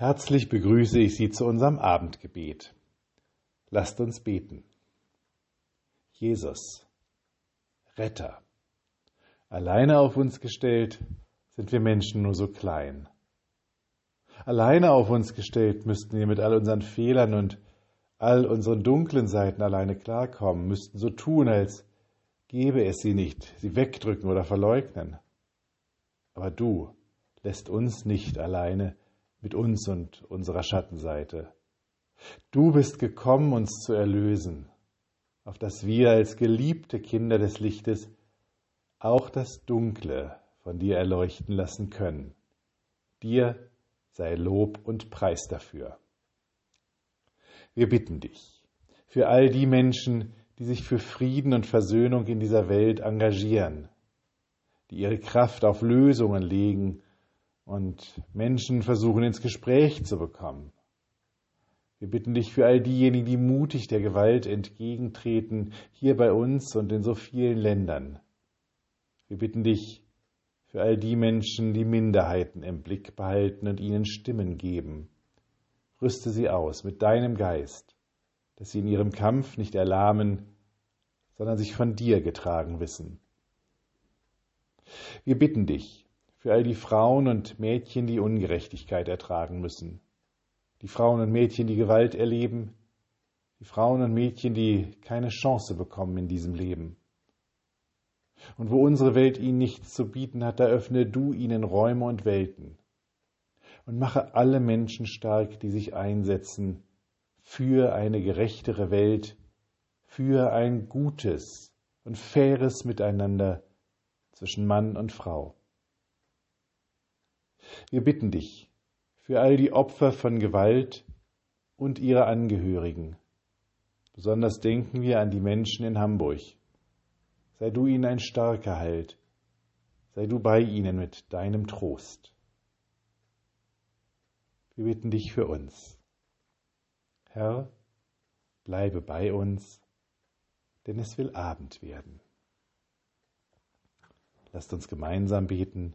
Herzlich begrüße ich Sie zu unserem Abendgebet. Lasst uns beten. Jesus, Retter, alleine auf uns gestellt sind wir Menschen nur so klein. Alleine auf uns gestellt müssten wir mit all unseren Fehlern und all unseren dunklen Seiten alleine klarkommen, müssten so tun, als gäbe es sie nicht, sie wegdrücken oder verleugnen. Aber du lässt uns nicht alleine, mit uns und unserer Schattenseite. Du bist gekommen, uns zu erlösen, auf dass wir als geliebte Kinder des Lichtes auch das Dunkle von dir erleuchten lassen können. Dir sei Lob und Preis dafür. Wir bitten dich für all die Menschen, die sich für Frieden und Versöhnung in dieser Welt engagieren, die ihre Kraft auf Lösungen legen und Menschen versuchen ins Gespräch zu bekommen. Wir bitten dich für all diejenigen, die mutig der Gewalt entgegentreten, hier bei uns und in so vielen Ländern. Wir bitten dich für all die Menschen, die Minderheiten im Blick behalten und ihnen Stimmen geben. Rüste sie aus mit deinem Geist, dass sie in ihrem Kampf nicht erlahmen, sondern sich von dir getragen wissen. Wir bitten dich, für all die Frauen und Mädchen, die Ungerechtigkeit ertragen müssen, die Frauen und Mädchen, die Gewalt erleben, die Frauen und Mädchen, die keine Chance bekommen in diesem Leben. Und wo unsere Welt ihnen nichts zu bieten hat, da öffne du ihnen Räume und Welten und mache alle Menschen stark, die sich einsetzen für eine gerechtere Welt, für ein gutes und faires Miteinander zwischen Mann und Frau. Wir bitten dich für all die Opfer von Gewalt und ihre Angehörigen. Besonders denken wir an die Menschen in Hamburg. Sei du ihnen ein starker Halt. Sei du bei ihnen mit deinem Trost. Wir bitten dich für uns. Herr, bleibe bei uns, denn es will Abend werden. Lasst uns gemeinsam beten.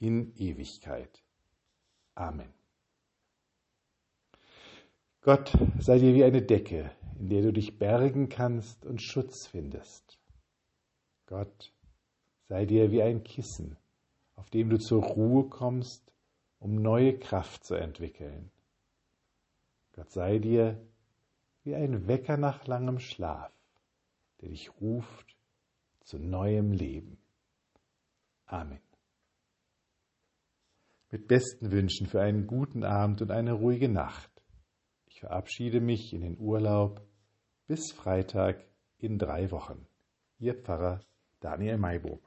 in Ewigkeit. Amen. Gott sei dir wie eine Decke, in der du dich bergen kannst und Schutz findest. Gott sei dir wie ein Kissen, auf dem du zur Ruhe kommst, um neue Kraft zu entwickeln. Gott sei dir wie ein Wecker nach langem Schlaf, der dich ruft zu neuem Leben. Amen mit besten Wünschen für einen guten Abend und eine ruhige Nacht. Ich verabschiede mich in den Urlaub bis Freitag in drei Wochen. Ihr Pfarrer Daniel Maibo.